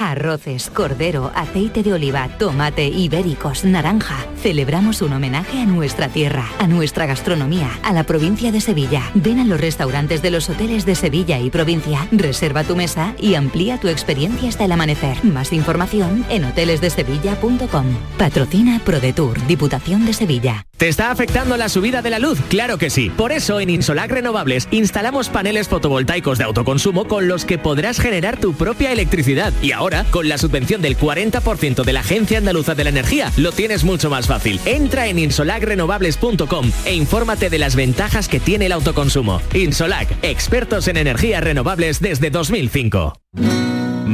Arroces, cordero, aceite de oliva, tomate, ibéricos, naranja. Celebramos un homenaje a nuestra tierra, a nuestra gastronomía, a la provincia de Sevilla. Ven a los restaurantes de los hoteles de Sevilla y provincia, reserva tu mesa y amplía tu experiencia hasta el amanecer. Más información en hotelesdesevilla.com. Patrocina ProDetour, Diputación de Sevilla. ¿Te está afectando la subida de la luz? Claro que sí. Por eso en Insolac Renovables instalamos paneles fotovoltaicos de autoconsumo con los que podrás generar tu propia electricidad. Y ahora, con la subvención del 40% de la Agencia Andaluza de la Energía, lo tienes mucho más fácil. Entra en insolacrenovables.com e infórmate de las ventajas que tiene el autoconsumo. Insolac, expertos en energías renovables desde 2005.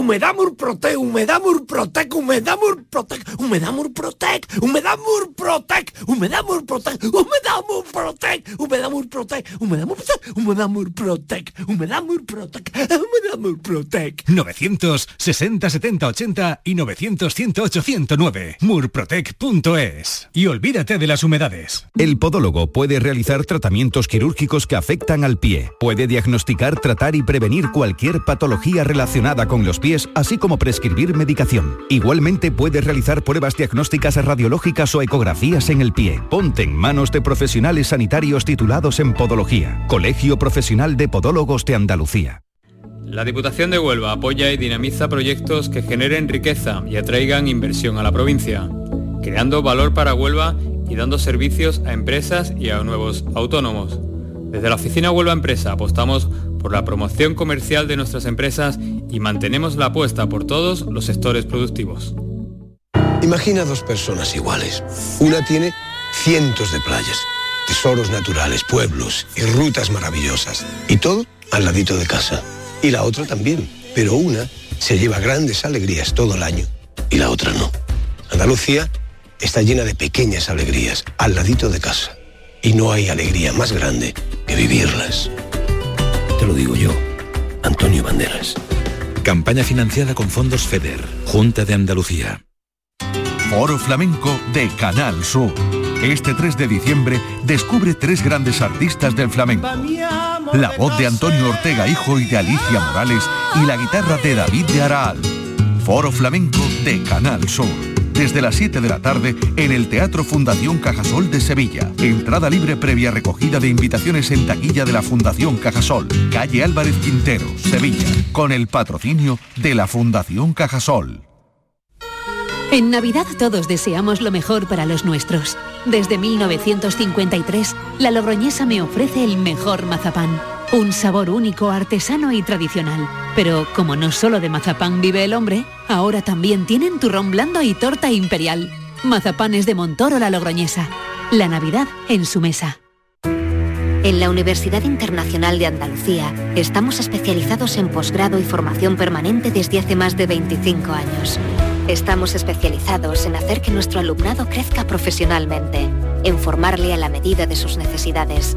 Humedamur Protec, Humedamur Protec, Humedamur Protec, Humedamur Protec, Humedamur Protec, Humedamur Protec, Humedamur Protec, Humedamur Protec, Humedamur Protec, Humedamur Protec, Humedamur Protec, Humedamur Protec. 960 70 80 y 900 108 109. Murprotec.es. Y olvídate de las humedades. El podólogo puede realizar tratamientos quirúrgicos que afectan al pie. Puede diagnosticar, tratar y prevenir cualquier patología relacionada con los pies, así como prescribir medicación. Igualmente puede realizar pruebas diagnósticas radiológicas o ecografías en el pie. Ponte en manos de profesionales sanitarios titulados en podología. Colegio Profesional de Podólogos de Andalucía. La Diputación de Huelva apoya y dinamiza proyectos que generen riqueza y atraigan inversión a la provincia, creando valor para Huelva y dando servicios a empresas y a nuevos autónomos. Desde la oficina Huelva Empresa apostamos por la promoción comercial de nuestras empresas y mantenemos la apuesta por todos los sectores productivos. Imagina dos personas iguales. Una tiene cientos de playas, tesoros naturales, pueblos y rutas maravillosas. Y todo al ladito de casa. Y la otra también. Pero una se lleva grandes alegrías todo el año y la otra no. Andalucía está llena de pequeñas alegrías al ladito de casa. Y no hay alegría más grande que vivirlas. Te lo digo yo, Antonio Banderas. Campaña financiada con fondos FEDER, Junta de Andalucía. Foro Flamenco de Canal Sur. Este 3 de diciembre descubre tres grandes artistas del flamenco. La voz de Antonio Ortega Hijo y de Alicia Morales y la guitarra de David de Araal. Foro Flamenco de Canal Sur. Desde las 7 de la tarde en el Teatro Fundación Cajasol de Sevilla. Entrada libre previa recogida de invitaciones en taquilla de la Fundación Cajasol. Calle Álvarez Quintero, Sevilla. Con el patrocinio de la Fundación Cajasol. En Navidad todos deseamos lo mejor para los nuestros. Desde 1953, la Logroñesa me ofrece el mejor mazapán. Un sabor único, artesano y tradicional. Pero como no solo de mazapán vive el hombre, ahora también tienen turrón blando y torta imperial. Mazapanes de Montoro la Logroñesa. La Navidad en su mesa. En la Universidad Internacional de Andalucía estamos especializados en posgrado y formación permanente desde hace más de 25 años. Estamos especializados en hacer que nuestro alumnado crezca profesionalmente, en formarle a la medida de sus necesidades.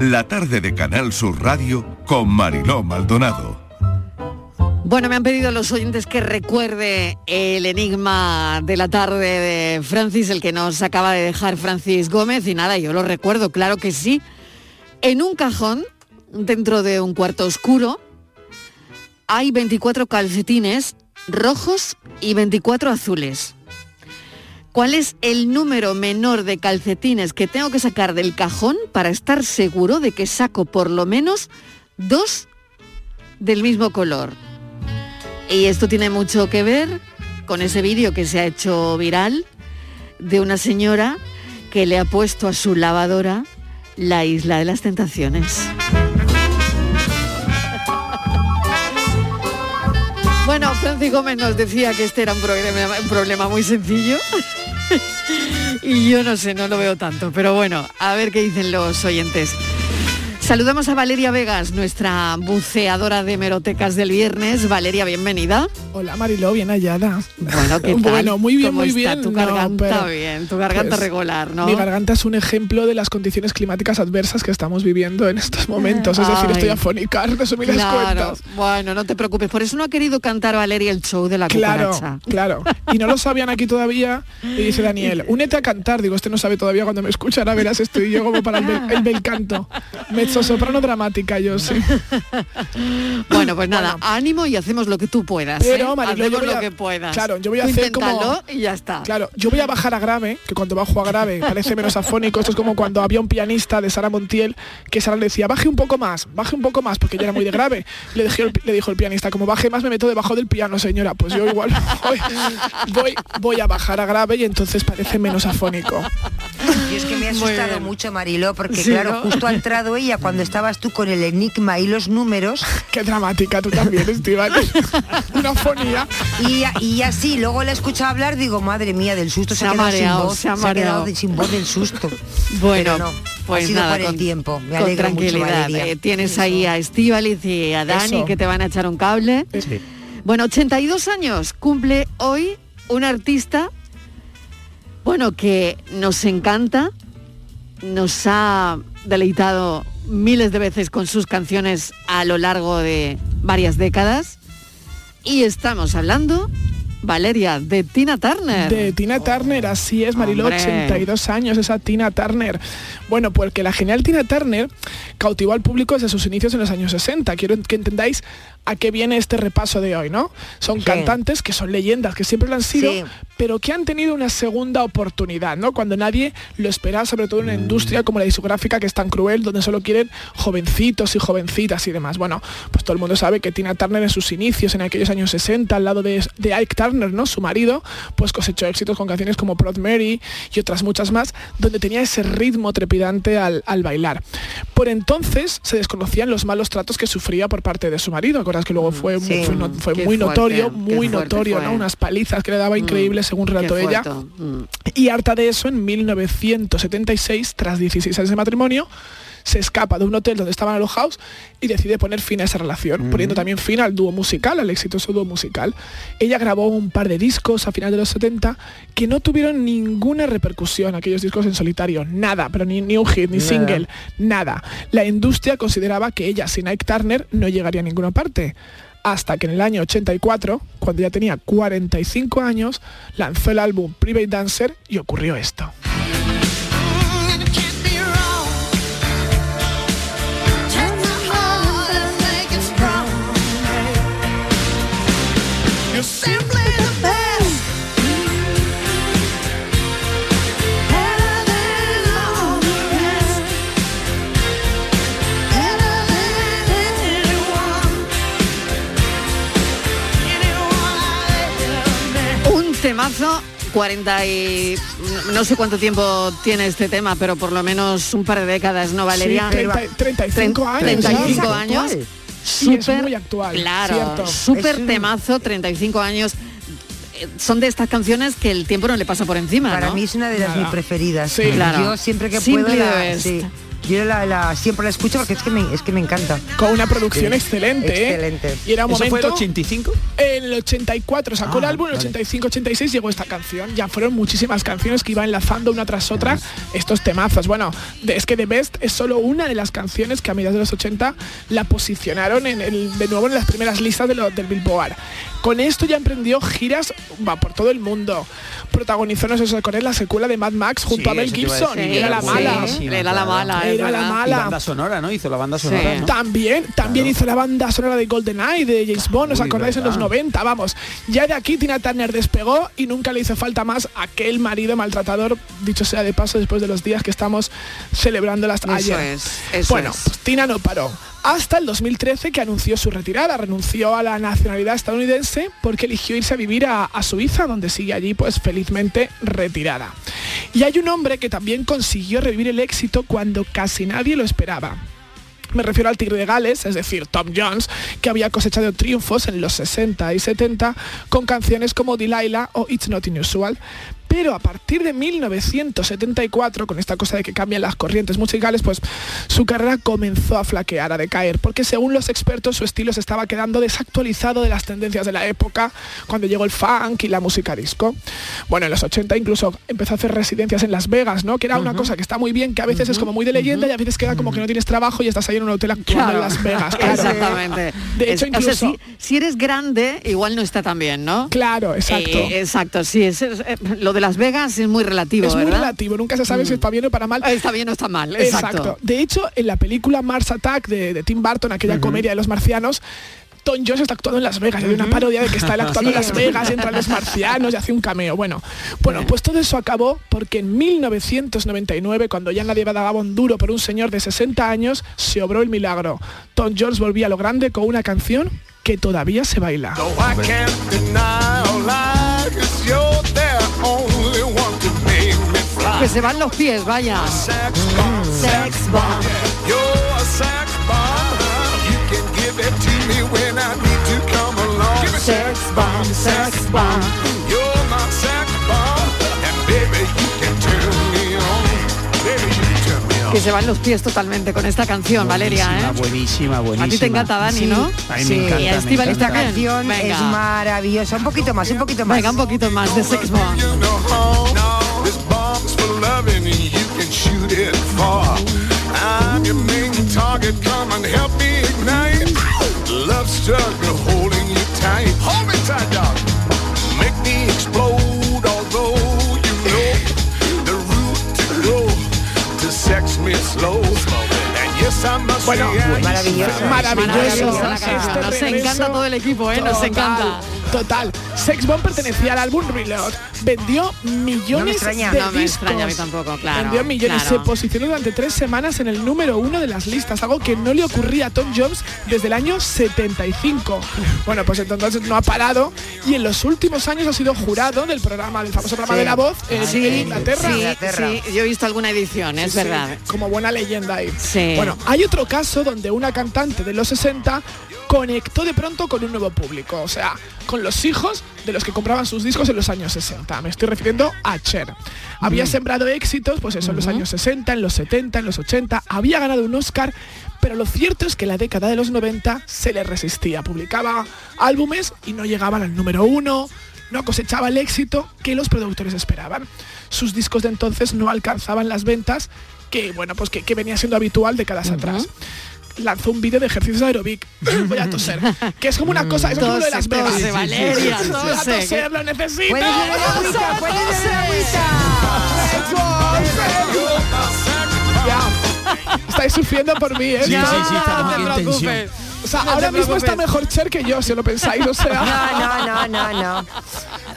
La tarde de Canal Sur Radio con Mariló Maldonado. Bueno, me han pedido los oyentes que recuerde el enigma de la tarde de Francis, el que nos acaba de dejar Francis Gómez, y nada, yo lo recuerdo, claro que sí. En un cajón, dentro de un cuarto oscuro, hay 24 calcetines rojos y 24 azules. ¿Cuál es el número menor de calcetines que tengo que sacar del cajón para estar seguro de que saco por lo menos dos del mismo color? Y esto tiene mucho que ver con ese vídeo que se ha hecho viral de una señora que le ha puesto a su lavadora la isla de las tentaciones. Bueno, Francis Gómez nos decía que este era un problema, un problema muy sencillo. y yo no sé, no lo veo tanto. Pero bueno, a ver qué dicen los oyentes. Saludamos a Valeria Vegas, nuestra buceadora de merotecas del viernes. Valeria, bienvenida. Hola Mariló, bien hallada. Bueno, ¿qué tal? Bueno, muy bien, ¿Cómo muy está bien. Tu No, garganta pero- bien, tu garganta pues, regular, ¿no? Mi garganta es un ejemplo de las condiciones climáticas adversas que estamos viviendo en estos momentos. Es decir, estoy afónica, resumidas Claro, cuentas. bueno, no te preocupes. Por eso no ha querido cantar Valeria el show de la Claro, cucaracha. claro. Y no lo sabían aquí todavía. Y dice Daniel, únete a cantar. Digo, este no sabe todavía cuando me escucha. Ahora verás, estoy yo como para el bel, el bel canto. Mezzo soprano dramática, yo sí. Bueno, pues nada, ánimo y hacemos lo que tú puedas. Pero, ¿eh? Yo lo a- que puedas. Claro, yo voy a Tú hacer como- inténtalo y ya está. Claro, yo voy a bajar a grave, que cuando bajo a grave parece menos afónico. Esto es como cuando había un pianista de Sara Montiel que Sara le decía, baje un poco más, baje un poco más, porque ella era muy de grave. Le, dije, el- le dijo el pianista, como baje más me meto debajo del piano, señora. Pues yo igual voy, voy, voy a bajar a grave y entonces parece menos afónico. Y es que me ha asustado mucho, Mariló, porque Sí, claro, ¿no? justo ha entrado ella cuando estabas tú con el enigma y los números. Qué dramática tú también, Estival. Una fonía. Y, y así, luego la he escuchado hablar, digo, madre mía, del susto se, Se ha quedado mareado, sin voz. se ha quedado mareado. de- sin voz del susto. Bueno, Pero no, pues ha sido nada, por el con- tiempo. Me con mucho, tranquilidad. Valeria. Eh, tienes ahí a Estíbaliz y a Dani Eso. que te van a echar un cable. Bueno, 82 años cumple hoy un artista, bueno, que nos encanta, nos ha deleitado miles de veces con sus canciones a lo largo de varias décadas. Y estamos hablando, Valeria, de Tina Turner. De Tina Turner, así es, Mariló, Hombre. 82 años, esa Tina Turner. Bueno, porque la genial Tina Turner cautivó al público desde sus inicios en los años 60. Quiero que entendáis a qué viene este repaso de hoy, ¿no? Son cantantes que son leyendas, que siempre lo han sido, Sí. pero que han tenido una segunda oportunidad, ¿no? Cuando nadie lo esperaba, sobre todo en una industria como la discográfica que es tan cruel, donde solo quieren jovencitos y jovencitas y demás. Bueno, pues todo el mundo sabe que Tina Turner en sus inicios, en aquellos años 60, al lado de, de Ike Turner, ¿no? Su marido, pues cosechó éxitos con canciones como Proud Mary y otras muchas más, donde tenía ese ritmo trepidante al, al bailar. Por entonces se desconocían los malos tratos que sufría por parte de su marido. ¿Acuerdas que luego fue, Sí. fue, no- fue muy fuerte, notorio, muy notorio, fue. ¿no? Unas palizas que le daba increíbles según relató ella. Mm. Y harta de eso, en 1976, tras 16 años de matrimonio, se escapa de un hotel donde estaban alojados y decide poner fin a esa relación, poniendo también fin al dúo musical, al exitoso dúo musical. Ella grabó un par de discos a finales de los 70 que no tuvieron ninguna repercusión, aquellos discos en solitario, nada, pero ni, ni un hit, ni Nada. single, nada. La industria consideraba que ella sin Ike Turner no llegaría a ninguna parte. Hasta que en el año 84, cuando ya tenía 45 años, lanzó el álbum Private Dancer y ocurrió esto. Temazo, 40 y... no- sé cuánto tiempo tiene este tema, pero por lo menos un par de décadas, ¿no, Valeria? Sí, 30 35 años, 35 ¿no? años. Sí, es Súper, muy actual, Claro, súper temazo, 35 años. Eh, Son de estas canciones que el tiempo no le pasa por encima, Para ¿no? mí es una de las mis preferidas. Sí, claro. Yo siempre que Simply puedo la, sí. Yo la, la- siempre la escucho porque es que me, es que me encanta. Con una producción Sí. excelente, ¿eh? Excelente. Y era un ¿Eso fue el momento... 85? En el 84 sacó el Ah, álbum, en el vale. 85-86 llegó esta canción. Ya fueron muchísimas canciones que iba enlazando una tras otra estos temazos. Bueno, es que The Best es solo una de las canciones que a mediados de los 80 la posicionaron en el, de nuevo en las primeras listas de lo- del Billboard. Con esto ya emprendió giras va, por todo el mundo. Protagonizó, no sé si la secuela de Mad Max junto Sí, a Mel Gibson. era la mala. Era la mala, Era la. Y mala. banda sonora, ¿no? Hizo la banda sonora, ¿no? También, también hizo la banda sonora de GoldenEye de James Bond, ¿os acordáis en los verdad. 90? Vamos, ya de aquí Tina Turner despegó y nunca le hizo falta más aquel marido maltratador, dicho sea de paso, después de los días que estamos celebrando las Eso ayer. es, eso bueno, es. pues Tina no paró. Hasta el 2013 que anunció su retirada, renunció a la nacionalidad estadounidense porque eligió irse a vivir a, Suiza, donde sigue allí pues felizmente retirada. Y hay un hombre que también consiguió revivir el éxito cuando casi nadie lo esperaba. Me refiero al Tigre de Gales, es decir, Tom Jones, que había cosechado triunfos en los 60 y 70 con canciones como Delilah o It's Not Unusual. Pero a partir de 1974, con esta cosa de que cambian las corrientes musicales, pues su carrera comenzó a flaquear, a decaer, porque según los expertos su estilo se estaba quedando desactualizado de las tendencias de la época, cuando llegó el funk y la música disco. Bueno, en los 80 incluso empezó a hacer residencias en Las Vegas, ¿no? Que era una cosa que está muy bien, que a veces es como muy de leyenda y a veces queda como que no tienes trabajo y estás ahí en un hotel actuando Claro. en Las Vegas. claro. Exactamente. De hecho, Es- o sea, incluso... si, si eres grande, igual no está tan bien, ¿no? Claro, exacto. Eh, exacto, sí. es- es- eh, lo de Las Vegas es muy relativo, es muy relativo, nunca se sabe si está bien o para mal. Está bien o está mal, exacto. De hecho, en la película Mars Attack de, de Tim Burton, aquella comedia de los marcianos, Tom Jones está actuando en Las Vegas. Hay una parodia de que está él actuando en Las Vegas, entran los marcianos y hace un cameo. Bueno, bueno, pues todo eso acabó porque en 1999, cuando ya nadie daba un duro por un señor de 60 años, se obró el milagro. Tom Jones volvía a lo grande con una canción que todavía se baila. I Que se van los pies, vaya. Sex bomb, sex bomb. You're a sex bomb. You can give it to me when I need to come along. Give it sex bomb, sex bomb. You're my sex bomb. And baby, you can turn me on. Baby, you can turn me on. Que se van los pies totalmente con esta canción, Valeria, ¿eh? Buenísima, buenísima. A ti te encanta, Dani, Sí, ¿no? A mí sí. me encanta. Me. Esta canción Venga. es maravillosa. Un poquito más, un poquito más. Venga, un poquito más de Sex Bomb. Can shoot it far. I'm your main target, come and help me ignite. Love struggle holding you tight. Hold me tight, dog. Make me explode, although you know the route to go to sex me slow. And yes, I must Bueno, say maravilloso. Maravilloso. Este. Nos regreso- encanta todo el equipo, ¿eh? Nos Total, encanta. Total. Sex Bomb pertenecía al álbum Reload. Vendió millones extraña. de No me discos. extraña a mí tampoco, claro, Vendió millones. claro. Se posicionó durante tres semanas en el número uno de las listas, algo que no le ocurría a Tom Jones desde el año 75. Bueno, pues entonces no ha parado y en los últimos años ha sido jurado del programa, del famoso programa Sí. de la voz en, Sí, en Inglaterra. sí, sí, yo he visto alguna edición, es Sí, verdad. como buena leyenda ahí. Sí. Bueno, hay otro caso donde una cantante de los 60 conectó de pronto con un nuevo público, o sea, con los hijos de los que compraban sus discos en los años 60. Me estoy refiriendo a Cher. Había sembrado éxitos, pues eso, en los años 60, en los 70, en los 80, había ganado un Oscar, pero lo cierto es que la década de los 90 se le resistía. Publicaba álbumes y no llegaban al número uno, no cosechaba el éxito que los productores esperaban. Sus discos de entonces no alcanzaban las ventas que, bueno, pues que, que venía siendo habitual décadas atrás. Lanzó un vídeo de ejercicios de aerobic. Voy a toser. Que es como una cosa, es como lo de Las Vegas. tose, Valeria, Voy a tose, toser, lo necesito. Puedes agüita, puedes. Estáis sufriendo por mí, ¿eh? Sí, sí, sí, estamos aquí en preocupes. Sea, No ahora mismo está mejor Cher que yo, si lo pensáis, o sea. No, no, no, no, no.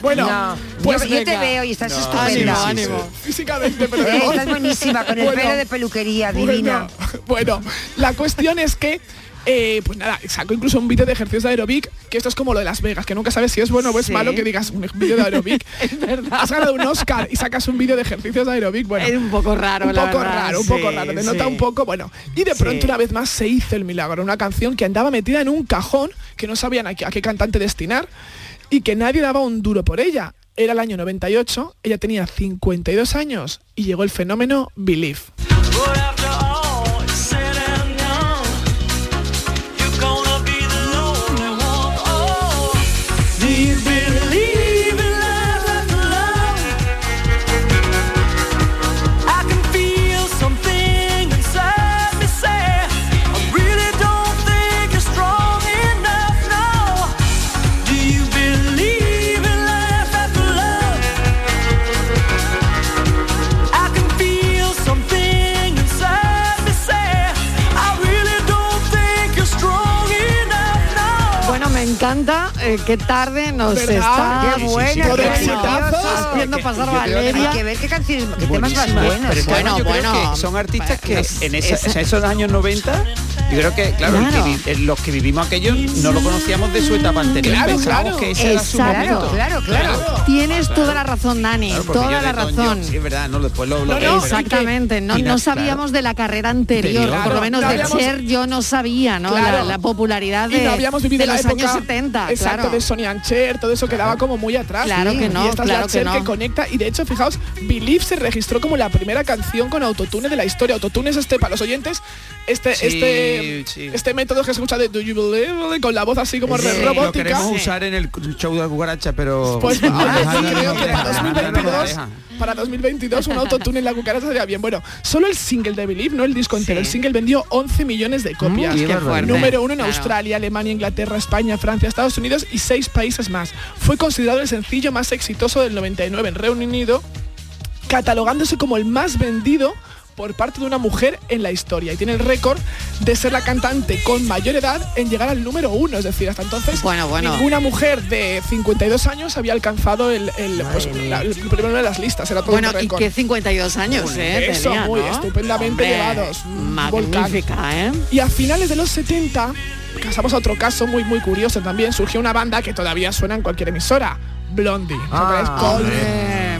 Bueno, No. pues yo, yo te veo y estás Ánimo, estupenda. ánimo. Físicamente, pero Eh, estás buenísima, con el Bueno, pelo de peluquería, divina. Bueno, bueno, la cuestión es que eh, pues nada, sacó incluso un vídeo de ejercicios de aerobic, que esto es como lo de Las Vegas, que nunca sabes si es bueno o es malo que digas un vídeo de aerobic. es verdad. Has ganado un Oscar y sacas un vídeo de ejercicios de aerobic, bueno. Es un poco raro, Un la poco verdad, raro, un sí, poco raro. Te nota sí. un poco, bueno. Y de Sí. pronto una vez más se hizo el milagro. Una canción que andaba metida en un cajón, que no sabían a qué, a qué cantante destinar, y que nadie daba un duro por ella. Era el año 98, ella tenía 52 años y llegó el fenómeno Believe. Encanta eh, qué tarde nos ¿Verdad? está Qué buena, qué haciendo pasar Valeria. Hay que ver qué canciones, qué temas más buenos. Pero Bueno, además yo creo bueno. que son artistas que en esa- esos años 90, yo creo que, claro, el que Claro. eh, los que vivimos aquello no lo conocíamos de su etapa anterior. Claro, Pensábamos claro. que ese era su Exacto. momento. Claro, claro. Tienes toda la razón, Dani, Claro, porque toda la razón. Sí, es verdad, no, después lo, lo No, no, Exactamente, no, Y no sabíamos de la carrera anterior, por lo menos No de habíamos- Cher yo no sabía, ¿no? Claro. La, la popularidad y de, no habíamos vivido de la los época años 70, exacto claro. de Sonia Ancher todo eso quedaba como muy atrás Claro que no, y esta claro es la que no. conecta y de hecho fijaos Believe se registró como la primera canción con autotune de la historia autotune es este para los oyentes este este sí. este método que se escucha de Do You Believe con la voz así como Sí, re- Lo robótica queremos usar en el show de la cucaracha, pero... Pues Ah, no, no, creo que para no, no, no, no, 2022 deja. para 2022 un autotune en la cucaracha sería bien. Bueno, solo el single de Believe, no el disco entero. El single vendió 11 millones de copias. Mm, qué fuerte. Número uno en Claro. Australia, Alemania, Inglaterra, España, Francia, Estados Unidos y seis países más. Fue considerado el sencillo más exitoso del 99 en Reino Unido, catalogándose como el más vendido por parte de una mujer en la historia y tiene el récord de ser la cantante con mayor edad en llegar al número uno, es decir, hasta entonces Bueno, bueno. ninguna mujer de 52 años había alcanzado el, el, pues, la- el primero de las listas, era todo Bueno, un y récord. que 52 años, ¿eh? Eso, tenía, muy ¿no? estupendamente Hombre, llevados. Magnífica, ¿eh? Y a finales de los 70, pasamos a otro caso muy muy curioso también, surgió una banda que todavía suena en cualquier emisora, Blondie. Ah,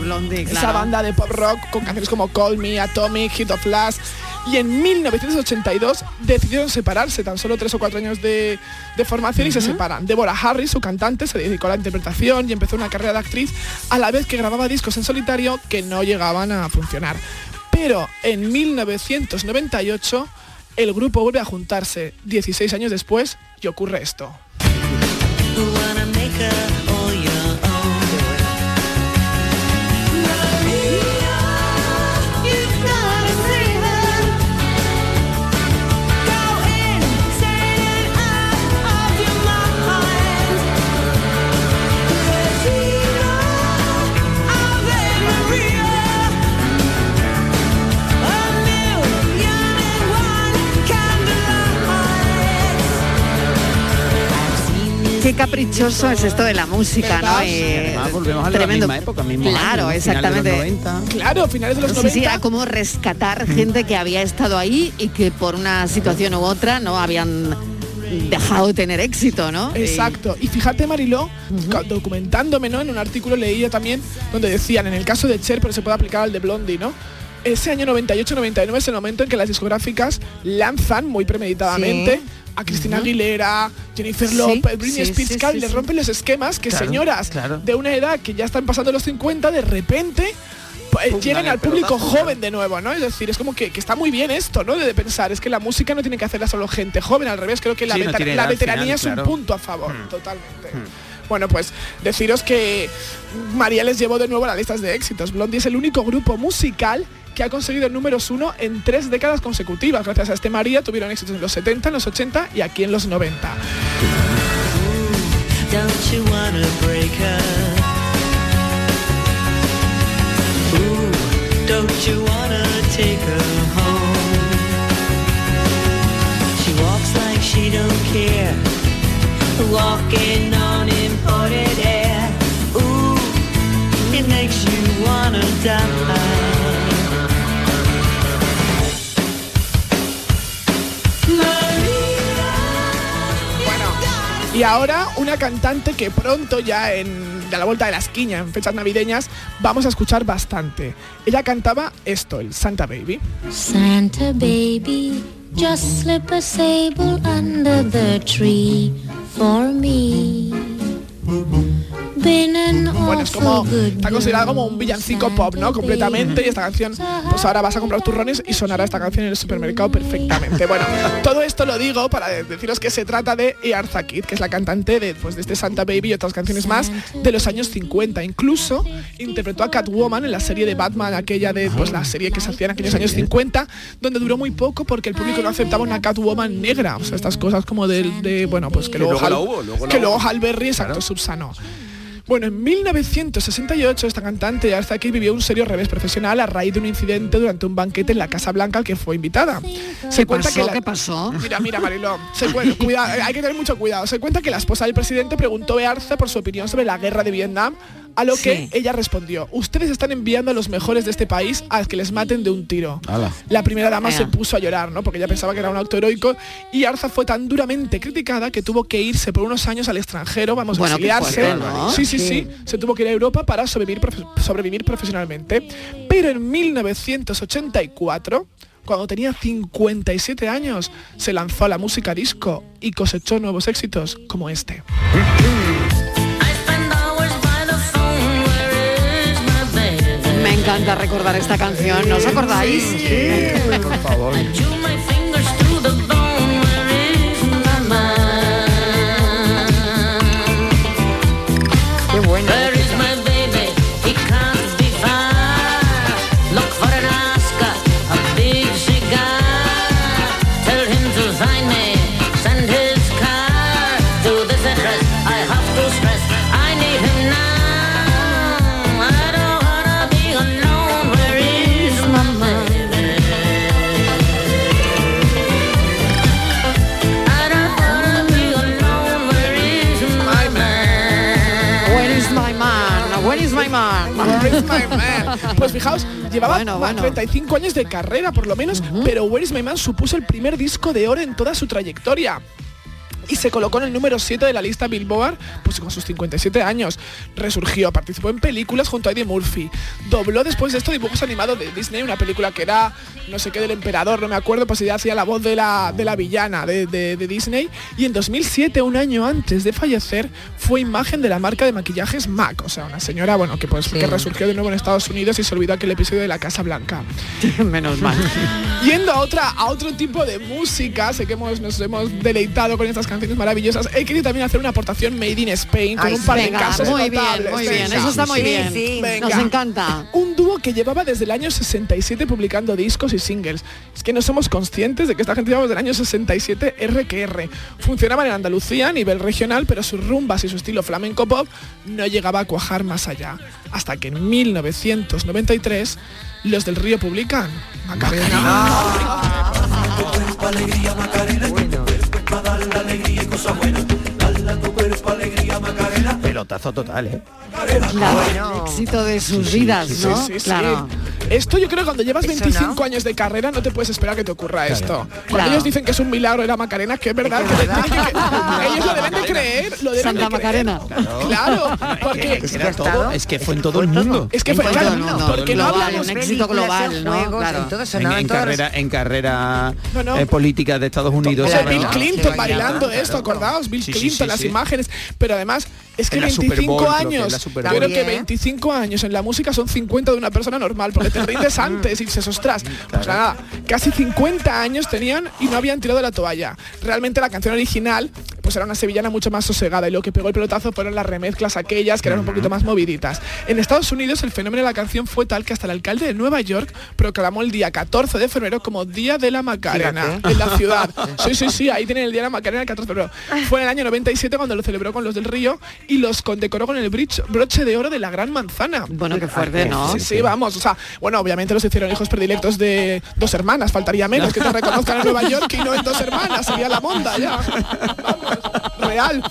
Blondie, Esa banda de pop rock con canciones como Call Me, Atomic, Hit of Last. Y en 1982 decidieron separarse, tan solo tres o cuatro años de, de formación y se separan. Deborah Harris, su cantante, se dedicó a la interpretación y empezó una carrera de actriz a la vez que grababa discos en solitario que no llegaban a funcionar. Pero en 1998 el grupo vuelve a juntarse 16 años después y ocurre esto. Qué caprichoso es esto de la música, ¿no? ¿Verdad? Y, además volvemos a la tremendo. misma época, mismo Claro, año, ¿no? Final de los exactamente. 90. Claro, finales de los Sí, 90. sí, era como rescatar gente que había estado ahí y que por una situación u otra no habían dejado de tener éxito, ¿no? Exacto. Y fíjate, Mariló, documentándome, ¿no? En un artículo leía también donde decían, en el caso de Cher, pero se puede aplicar al de Blondie, ¿no? Ese año 98-99 es el momento en que las discográficas lanzan muy premeditadamente Sí. A Cristina Aguilera, Jennifer Sí, López, Britney sí, Spears, sí, les rompen los esquemas que Claro, señoras claro. de una edad que ya están pasando los 50, de repente pues, llegan dan al público pelotazo, joven de nuevo, ¿no? Es decir, es como que, que está muy bien esto, ¿no? De, de pensar, es que la música no tiene que hacerla solo gente joven, al revés, creo que la, Sí, veter- la veteranía final, es un punto a favor, Hmm. totalmente. Bueno, pues deciros que María les llevó de nuevo a las listas de éxitos. Blondie es el único grupo musical que ha conseguido números uno en tres décadas consecutivas. Gracias a este María tuvieron éxitos en los 70, en los 80 y aquí en los 90. Don't you wanna break her? Ooh, don't you wanna take her home? She walks like she don't care, walking on imported air. Ooh, it makes you wanna die. Maria, Y ahora una cantante que pronto ya en de la vuelta de la esquina, en fechas navideñas, vamos a escuchar bastante. Ella cantaba esto, el Santa Baby. Santa baby, just slip a sable under the tree for me. Bueno, es como, está considerada como un villancico pop, ¿no? Completamente. Y esta canción, pues ahora vas a comprar turrones y sonará esta canción en el supermercado perfectamente. Bueno, todo esto lo digo para deciros que se trata de Eartha Kitt, que es la cantante de, pues, de este Santa Baby y otras canciones más de los años 50. Incluso interpretó a Catwoman en la serie de Batman, aquella de pues la serie que se hacía en aquellos años 50, donde duró muy poco porque el público no aceptaba una Catwoman negra. O sea, estas cosas como del de, bueno, pues que luego, luego Hal- hubo, luego que luego Hal Berry, exacto, subsanó. Bueno, en 1968 esta cantante hasta aquí vivió un serio revés profesional a raíz de un incidente durante un banquete en la Casa Blanca al que fue invitada. ¿Qué pasó? ¿Qué pasó? Mira, mira, Mariló. Se cuenta- cuida- hay que tener mucho cuidado. Se cuenta que la esposa del presidente preguntó a Earza por su opinión sobre la guerra de Vietnam, a lo que ella respondió, ustedes están enviando a los mejores de este país a que les maten de un tiro. La primera dama Ea. se puso a llorar, ¿no? Porque ella pensaba que era un acto heroico y Arza fue tan duramente criticada que tuvo que irse por unos años al extranjero, vamos Bueno, a exiliarse. fuerte, ¿no? Sí, sí, sí, Sí. Se tuvo que ir a Europa para sobrevivir, profe- sobrevivir profesionalmente. Pero en 1984 cuando tenía 57 años, se lanzó a la música disco y cosechó nuevos éxitos como este. Me encanta recordar esta canción, ¿no os acordáis? por favor. my man? Pues fijaos, llevaba Bueno, más bueno. 35 años de carrera por lo menos, pero Where is my man supuso el primer disco de oro en toda su trayectoria. Y se colocó en el número 7 de la lista Billboard, pues con sus 57 años. Resurgió, participó en películas junto a Eddie Murphy. Dobló después de esto dibujos animados de Disney, una película que era no sé qué del emperador, no me acuerdo, pues ella hacía la voz de la, de la villana de, de- de Disney. Y en 2007, un año antes de fallecer, fue imagen de la marca de maquillajes MAC. O sea, una señora, bueno, que pues que resurgió de nuevo en Estados Unidos y se olvidó aquel episodio de la Casa Blanca. Menos mal. Yendo a otra a otro tipo de música, sé que hemos, nos hemos deleitado con estas canciones maravillosas. He querido también hacer una aportación made in Spain con Ay, un par venga, de casos muy bien, notables. muy bien, eso está muy bien. Nos encanta. Un dúo que llevaba desde el año 67 publicando discos y singles. Es que no somos conscientes de que esta gente llevaba desde el año 67 R que R. Funcionaban en Andalucía a nivel regional, pero sus rumbas y su estilo flamenco pop no llegaba a cuajar más allá. Hasta que en 1993 los del Río publican Macarena, cosas buenas. Pelotazo total, ¿eh? Claro, el éxito de sus vidas, Sí, ¿no? sí, sí. Claro. Esto yo creo que cuando llevas Eso 25 no. años de carrera no te puedes esperar que te ocurra Claro. esto. Cuando Claro. ellos dicen que es un milagro era Macarena, que es verdad, que tienen que- ellos lo deben de creer, lo deben Santa de creer. Macarena. Claro, porque Es que, era todo, es que fue en todo el mundo. Es que fue, En todo el mundo. porque no Global, hablamos un éxito global, ¿no? juegos, Claro. en carrera, en carrera No, no. eh, política de Estados Unidos. O sea, ¿no? Bill Clinton Sí, bailando claro. esto, acordaos, Bill Sí, sí, Clinton, sí, las sí. imágenes, pero además es que En la Super 25 Bowl, creo que años, Super yo creo que También. 25 años en la música son 50 de una persona normal, porque te rindes antes y dices, ostras, pues nada, casi 50 años tenían y no habían tirado la toalla. Realmente la canción original pues era una sevillana mucho más sosegada y lo que pegó el pelotazo fueron las remezclas aquellas que eran un poquito más moviditas. En Estados Unidos el fenómeno de la canción fue tal que hasta el alcalde de Nueva York proclamó el día 14 de febrero como Día de la Macarena en la ciudad. Sí, sí, sí, ahí tienen el Día de la Macarena el 14 de febrero. Fue en el año 97 cuando lo celebró con los del Río y los condecoró con el broche de oro de la Gran Manzana. Bueno, qué fuerte, ¿no? Sí, sí, vamos. O sea, bueno, obviamente los hicieron hijos predilectos de dos hermanas. Faltaría menos que te reconozcan en Nueva York y no en dos hermanas. Sería la monda ya. Vamos, real.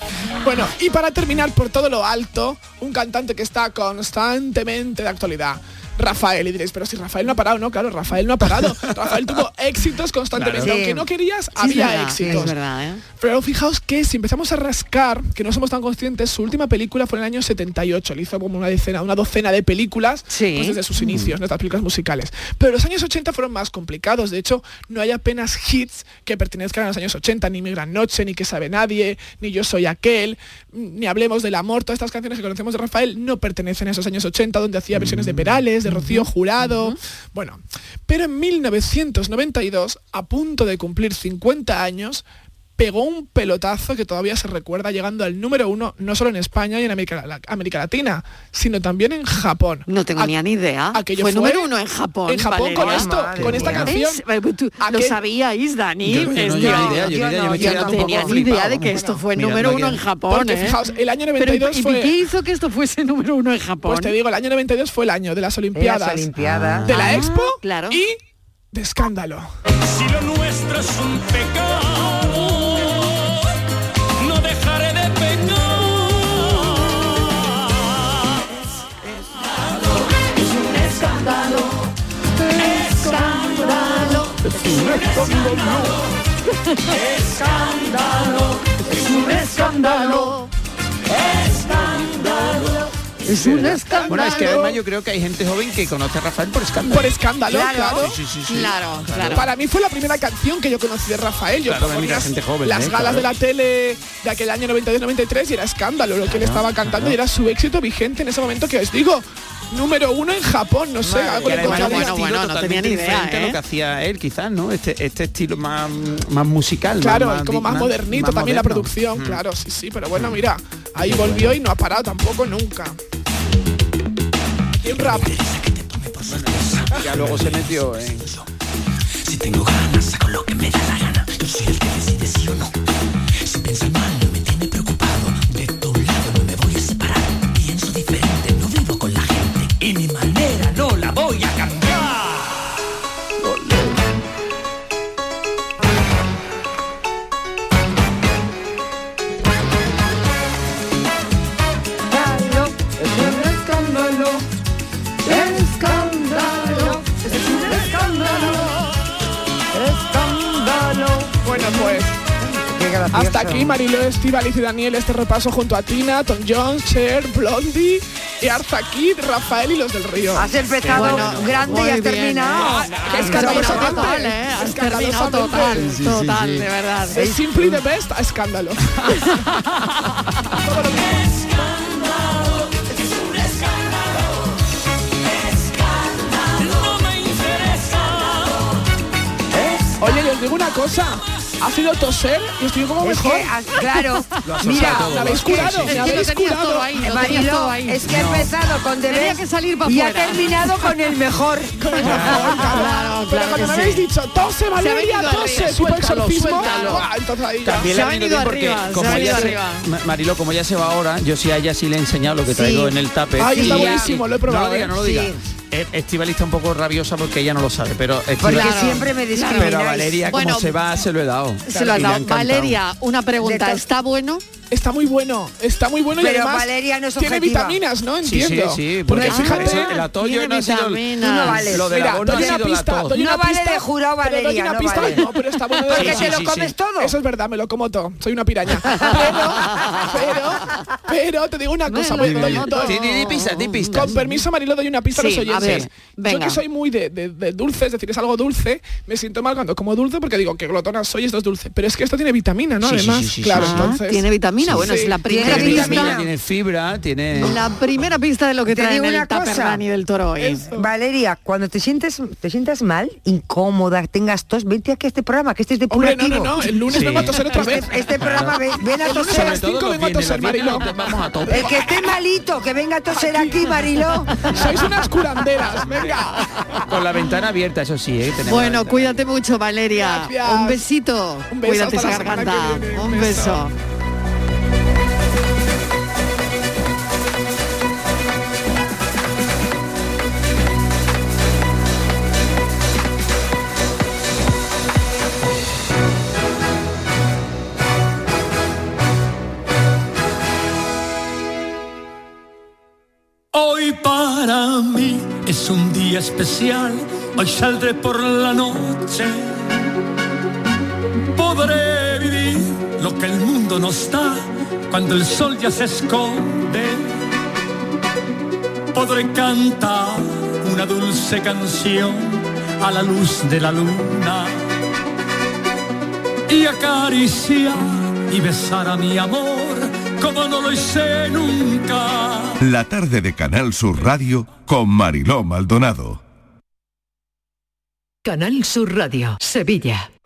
Bueno, y para terminar por todo lo alto, un cantante que está constantemente de actualidad. Rafael. Y diréis, pero si Rafael no ha parado, no, claro, Rafael no ha parado. Rafael tuvo éxitos constantemente. Claro. Aunque Sí. no querías, Sí, había verdad, éxitos. verdad, ¿eh? Pero fijaos que si empezamos a rascar, que no somos tan conscientes, su última película fue en el año 78. Le hizo como una decena, una docena de películas pues desde sus inicios, nuestras películas musicales. Pero los años 80 fueron más complicados. De hecho, no hay apenas hits que pertenezcan a los años 80, ni Mi Gran Noche, ni Que Sabe Nadie, ni Yo Soy Aquel, ni Hablemos del Amor. Todas estas canciones que conocemos de Rafael no pertenecen a esos años 80, donde hacía versiones de Perales, de Rocío Jurado. Bueno, pero en 1992, a punto de cumplir 50 años, pegó un pelotazo que todavía se recuerda llegando al número uno, no solo en España y en América, la- América Latina, sino también en Japón. No tengo ni idea. Aquello fue, fue número uno en Japón. En Japón con esto, con esta canción. Lo sabíais, Dani. Yo- yo no tenía que- idea, yo ni idea, yo me no, estoy quedando un tenía poco ni idea flipado. de que esto fue número uno en Japón. Porque ¿eh? fijaos, el año Pero, 92 ¿y fue- qué hizo que esto fuese número uno en Japón? Pues te digo, el año 92 fue el año de las Olimpiadas, Olimpiadas. de la Ah, Expo claro. y de escándalo. Si lo nuestro es un pecado, escándalo, escándalo, es un escándalo, escándalo. Es un escándalo. Bueno, es que además yo creo que hay gente joven que conoce a Rafael por escándalo. Por escándalo, claro. Sí, sí, sí, sí. Claro, claro. Para mí fue la primera canción que yo conocí de Rafael. Yo Claro, mira, gente joven, las ¿eh? galas Claro. de la tele de aquel año 92-93 y era escándalo lo que él estaba cantando y era su éxito vigente en ese momento que os digo. Número uno en Japón, no sé, algo Y le además encontraría. un estilo totalmente diferente a lo que hacía él, quizás, ¿no? Este, este estilo más, más musical. Claro, más, como más, modernito más también la moderno. producción, Mm. claro, sí, sí, pero bueno, mira, ahí volvió y no ha parado tampoco nunca. Y un rap. Ya luego se metió en... Si tengo ganas, saco lo que me da la gana. Yo soy el que decide sí o no. Si piensas mal, hasta aquí Mariló, Estivaliz y Daniel este repaso junto a Tina, Tom Jones, Cher, Blondie, y Arza Kid, Rafael y los del Río. Has empezado Bueno, grande y has bien, terminado. ¿eh? Terminado total, ¿eh? Has terminado total, Sí, sí, total, sí. de verdad. De Simply the Best a escándalo. Oye, y os digo una cosa. Ha sido toser y estoy poco Es mejor. que, ah, claro, Lo has mira, todo, habéis es que- curado, es me que habéis curado. todo ahí, lo Mariló, todo ahí. es que ha empezado con Debes que salir y ha terminado con el mejor. Con el mejor, Claro, Pero claro cuando que me sí. habéis dicho, tose, Valeria, tose, suéltalo, suéltalo. entonces ahí ya. También Se le ha venido arriba, como se, arriba. Ma- Marilo, como ella se va ahora, yo sí a ella sí le he enseñado lo que traigo en el tape. Ay, está buenísimo, lo he probado, No lo diga, ¿eh? no lo diga. Eh, Estivali está un poco rabiosa porque ella no lo sabe, pero Porque Estivali- siempre me pero a discrimináis. Valeria como Bueno, se va se lo he dado. Se lo ha dado. Valeria, una pregunta. ¿Está bueno? Está muy bueno, está muy bueno y Pero además Valeria no es tiene objetiva. vitaminas, ¿no? Sí, sí, Entiendo. sí, Porque fíjate, eso, el tiene no ha sido el- no vales. Lo de la Mira, doy una pista, doy una No vale pista, de jurado, pero doy Valeria, una no pista, vale. no, pero está bueno de Porque Sí, te lo comes sí. todo. Eso es verdad, me lo como todo. Soy una piraña. Pero, pero, pero te digo una cosa. Me lo voy- doy- doy- todo. Sí, di, di pistas, di pistas. Con permiso, Marilo, doy una pista a los a oyentes. ver, Yo que soy muy de, de- de dulce, es decir, es algo dulce, me siento mal cuando como dulce porque digo que glotona soy, esto es dulce. Pero es que esto tiene vitamina, ¿no? Además, claro. Ah, entonces. tiene vitamina. Bueno, Sí. es la primera Tiene pista. vitamina, tiene fibra, tiene... La primera pista de lo que Te trae en digo el cosa. Del Toro hoy. Eso. Valeria, cuando te sientes te sientas mal, incómoda, tengas tos, vente aquí a este programa, que este es Hombre, depurativo. no, no, no, el lunes Sí. vengo a toser otra Este, vez. este programa, ven, ven a a toser. las Sobre todo 5 los vengo a toser, Marilo. vamos a tope. El que esté malito, que venga a toser aquí, Marilo. Sois unas curanderas, venga. Con la ventana abierta, eso sí, ¿eh? Tenemos Bueno, cuídate mucho, Valeria. Gracias. Un besito. Un beso, Cuídate esa garganta. Un beso. beso. Hoy para mí es un día especial, hoy saldré por la noche. Podré vivir lo que el mundo nos da cuando el sol ya se esconde. Podré cantar una dulce canción a la luz de la luna y acariciar y besar a mi amor como no lo hice nunca. La tarde de Canal Sur Radio con Mariló Maldonado. Canal Sur Radio, Sevilla.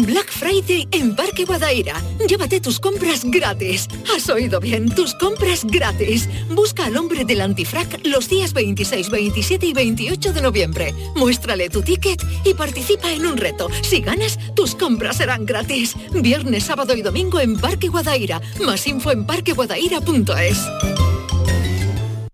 Black Friday en Parque Guadaira. Llévate tus compras gratis. Has oído bien, tus compras gratis. Busca al hombre del antifrac los días 26, 27 y 28 de noviembre. Muéstrale tu ticket y participa en un reto. Si ganas, tus compras serán gratis. Viernes, sábado y domingo en Parque Guadaira. Más info en parqueguadaira.es.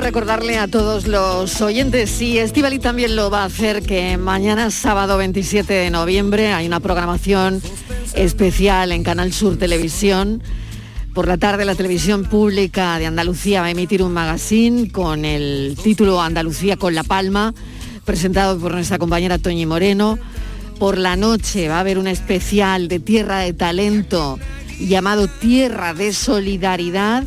Recordarle a todos los oyentes, y Estivali también lo va a hacer, que mañana sábado 27 de noviembre hay una programación especial en Canal Sur Televisión. Por la tarde la televisión pública de Andalucía va a emitir un magazine con el título Andalucía con la Palma, presentado por nuestra compañera Toñi Moreno. Por la noche va a haber un especial de Tierra de Talento llamado Tierra de Solidaridad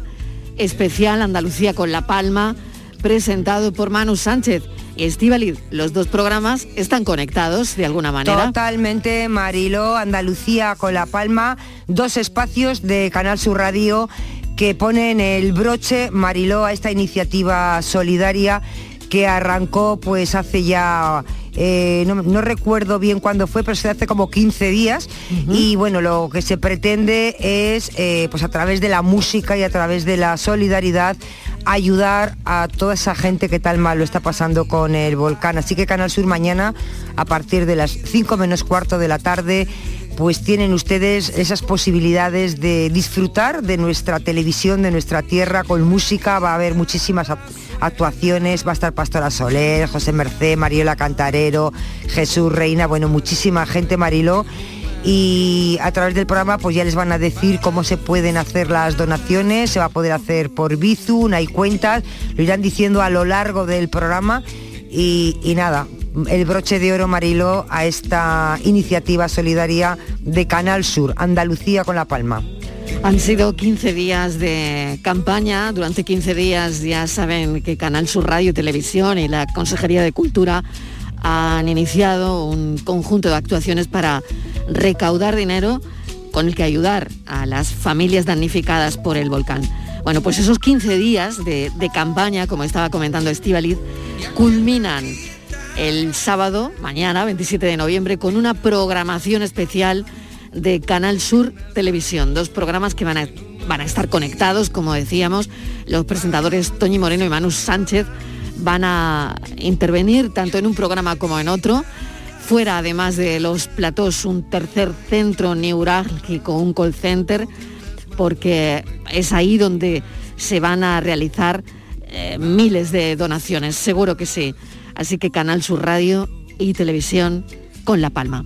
especial Andalucía con La Palma, presentado por Manu Sánchez Estíbaliz. Los dos programas están conectados de alguna manera. Totalmente, Mariló, Andalucía con La Palma, dos espacios de Canal Sur Radio que ponen el broche, Mariló, a esta iniciativa solidaria que arrancó pues hace ya eh, no, no recuerdo bien cuándo fue, pero se hace como 15 días. Y bueno, lo que se pretende es, eh, pues a través de la música y a través de la solidaridad, ayudar a toda esa gente que tal mal lo está pasando con el volcán. Así que Canal Sur mañana, a partir de las 5 menos cuarto de la tarde, pues tienen ustedes esas posibilidades de disfrutar de nuestra televisión, de nuestra tierra, con música, va a haber muchísimas act- actuaciones, va a estar Pastora Soler, José Merced, Mariola Cantarero, Jesús Reina, bueno, muchísima gente, Mariló. Y a través del programa pues ya les van a decir cómo se pueden hacer las donaciones, se va a poder hacer por Bizum, hay cuentas, lo irán diciendo a lo largo del programa. Y nada, el broche de oro Mariló a esta iniciativa solidaria de Canal Sur, Andalucía con La Palma. Han sido 15 días de campaña. Durante 15 días ya saben que Canal Sur Radio y Televisión y la Consejería de Cultura han iniciado un conjunto de actuaciones para recaudar dinero con el que ayudar a las familias damnificadas por el volcán. Bueno, pues esos 15 días de, campaña, como estaba comentando Estivaliz, culminan el sábado, mañana, 27 de noviembre, con una programación especial de Canal Sur Televisión. Dos programas que van a van a estar conectados, como decíamos, los presentadores Toñi Moreno y Manu Sánchez van a intervenir tanto en un programa como en otro. Fuera, además de los platós, un tercer centro neurálgico, un call center, porque es ahí donde se van a realizar eh, miles de donaciones, seguro que sí. Así que Canal Sur Radio y Televisión con La Palma.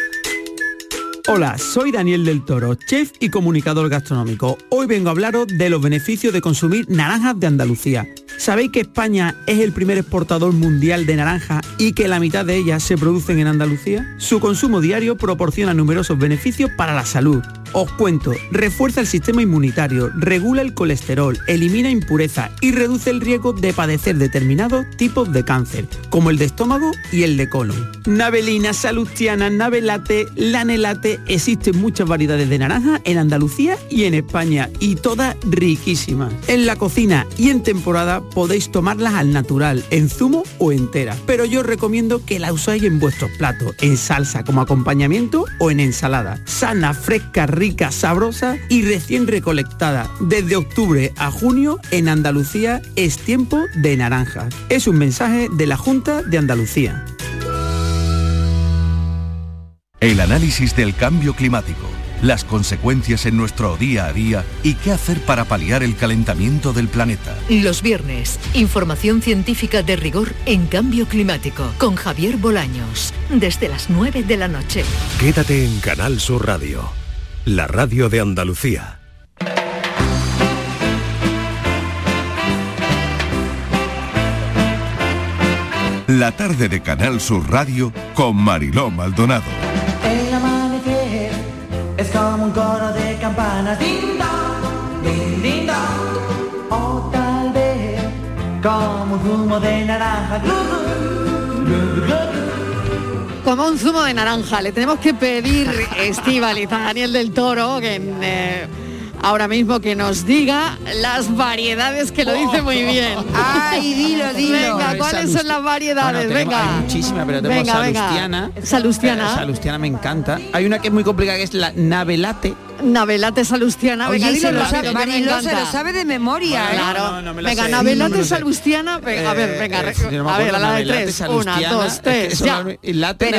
Hola, soy Daniel del Toro, chef y comunicador gastronómico. Hoy vengo a hablaros de los beneficios de consumir naranjas de Andalucía. ¿Sabéis que España es el primer exportador mundial de naranjas y que la mitad de ellas se producen en Andalucía? Su consumo diario proporciona numerosos beneficios para la salud. Os cuento, refuerza el sistema inmunitario, regula el colesterol, elimina impurezas y reduce el riesgo de padecer determinados tipos de cáncer, como el de estómago y el de colon. Navelina, salustiana, navelate, lanelate, existen muchas variedades de naranja en Andalucía y en España y todas riquísimas. En la cocina y en temporada podéis tomarlas al natural, en zumo o entera, pero yo os recomiendo que la usáis en vuestros platos, en salsa como acompañamiento o en ensalada. Sana, fresca, rica, sabrosa y recién recolectada. Desde octubre a junio en Andalucía es tiempo de naranja. Es un mensaje de la Junta de Andalucía. El análisis del cambio climático, las consecuencias en nuestro día a día y qué hacer para paliar el calentamiento del planeta. Los viernes, información científica de rigor en cambio climático con Javier Bolaños, desde las 9 de la noche. Quédate en Canal Sur Radio, la radio de Andalucía. La tarde de Canal Sur Radio con Mariló Maldonado. El amanecer es como un coro de campanas. Ding dong. O tal vez como un zumo de naranja. Glu, glu, glu. Como un zumo de naranja, le tenemos que pedir, Estivaliz, a Daniel del Toro, que eh, ahora mismo que nos diga las variedades, que lo dice muy bien. Ay, dilo, dilo. Venga, ¿cuáles son las variedades? Bueno, tenemos- venga. Hay muchísimas, pero tenemos Venga, venga. salustiana. Salustiana. Eh, salustiana me encanta. Hay una que es muy complicada que es la navelate. Navelate salustiana. Oye, venga, se lo sabe- que me Mariló se encanta. lo sabe de memoria, ¿eh? Claro. no me venga, sé. sé. salustiana. Venga, a ver, venga. Eh, yo no me a ver, acuerdo, a la de navelate, tres. Una, salustiana, dos, tres, ya. late, Pero-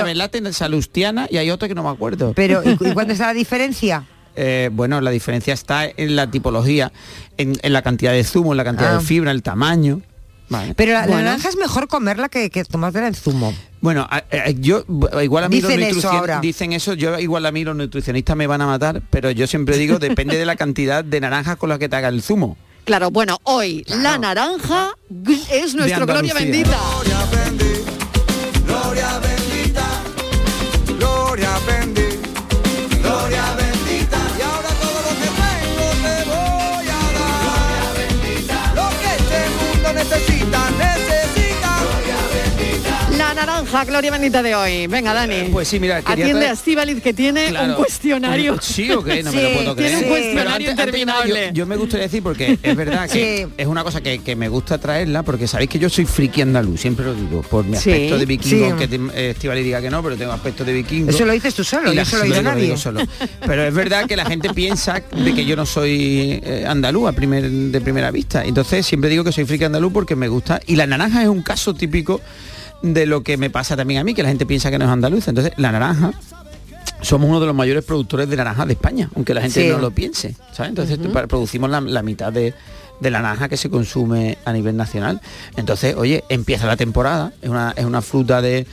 salustiana y hay otra que no me acuerdo. Pero, ¿y, y cuándo está la diferencia? Eh, bueno, la diferencia está en la tipología, en, en la cantidad de zumo, en la cantidad Ah. de fibra, el tamaño. Vale. Pero la, naranja es mejor comerla que, que tomártela en zumo. Bueno, a- a- yo igual a mí Dicen los ahora. dicen eso, yo igual a mí los nutricionistas me van a matar, pero yo siempre digo depende de la cantidad de naranjas con la que te haga el zumo. Claro, bueno, hoy la naranja es nuestro gloria bendita. La gloria bendita de hoy. Venga, Dani. Pues sí, mira, Atiende traer- a Estíbaliz que tiene un cuestionario. ¿Sí o qué? No me lo puedo creer. Tiene un cuestionario interminable. yo, yo me gustaría decir, porque es verdad que es una cosa que, que me gusta traerla, porque sabéis que yo soy friki andaluz, siempre lo digo, por mi Sí, aspecto de vikingo, sí. aunque Estivali diga que no, pero tengo aspecto de vikingo. Eso lo dices tú solo, se lo sí, nadie. digo solo. Pero es verdad que la gente piensa de que yo no soy eh, andaluz a primer, de primera vista. Entonces siempre digo que soy friki andaluz porque me gusta. Y la naranja es un caso típico de lo que me pasa también a mí, que la gente piensa que no es andaluz. Entonces la naranja somos uno de los mayores productores de naranja de España, aunque la gente Sí. no lo piense. ¿sabes? Entonces producimos la, la mitad de, de la naranja que se consume a nivel nacional. Entonces, oye, empieza la temporada, es una, es una fruta de